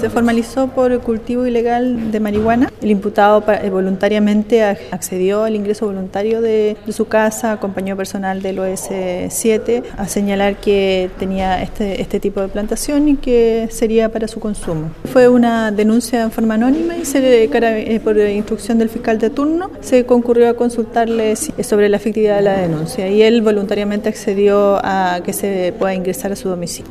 Se formalizó por el cultivo ilegal de marihuana. El imputado eh, voluntariamente accedió al ingreso voluntario de, su casa, acompañó personal del OS7 a señalar que tenía este, este tipo de plantación y que sería para su consumo. Fue una denuncia en forma anónima y se, eh, eh, por instrucción del fiscal de turno se concurrió a consultarle sobre la efectividad de la denuncia y él voluntariamente accedió a que se pueda ingresar a su domicilio.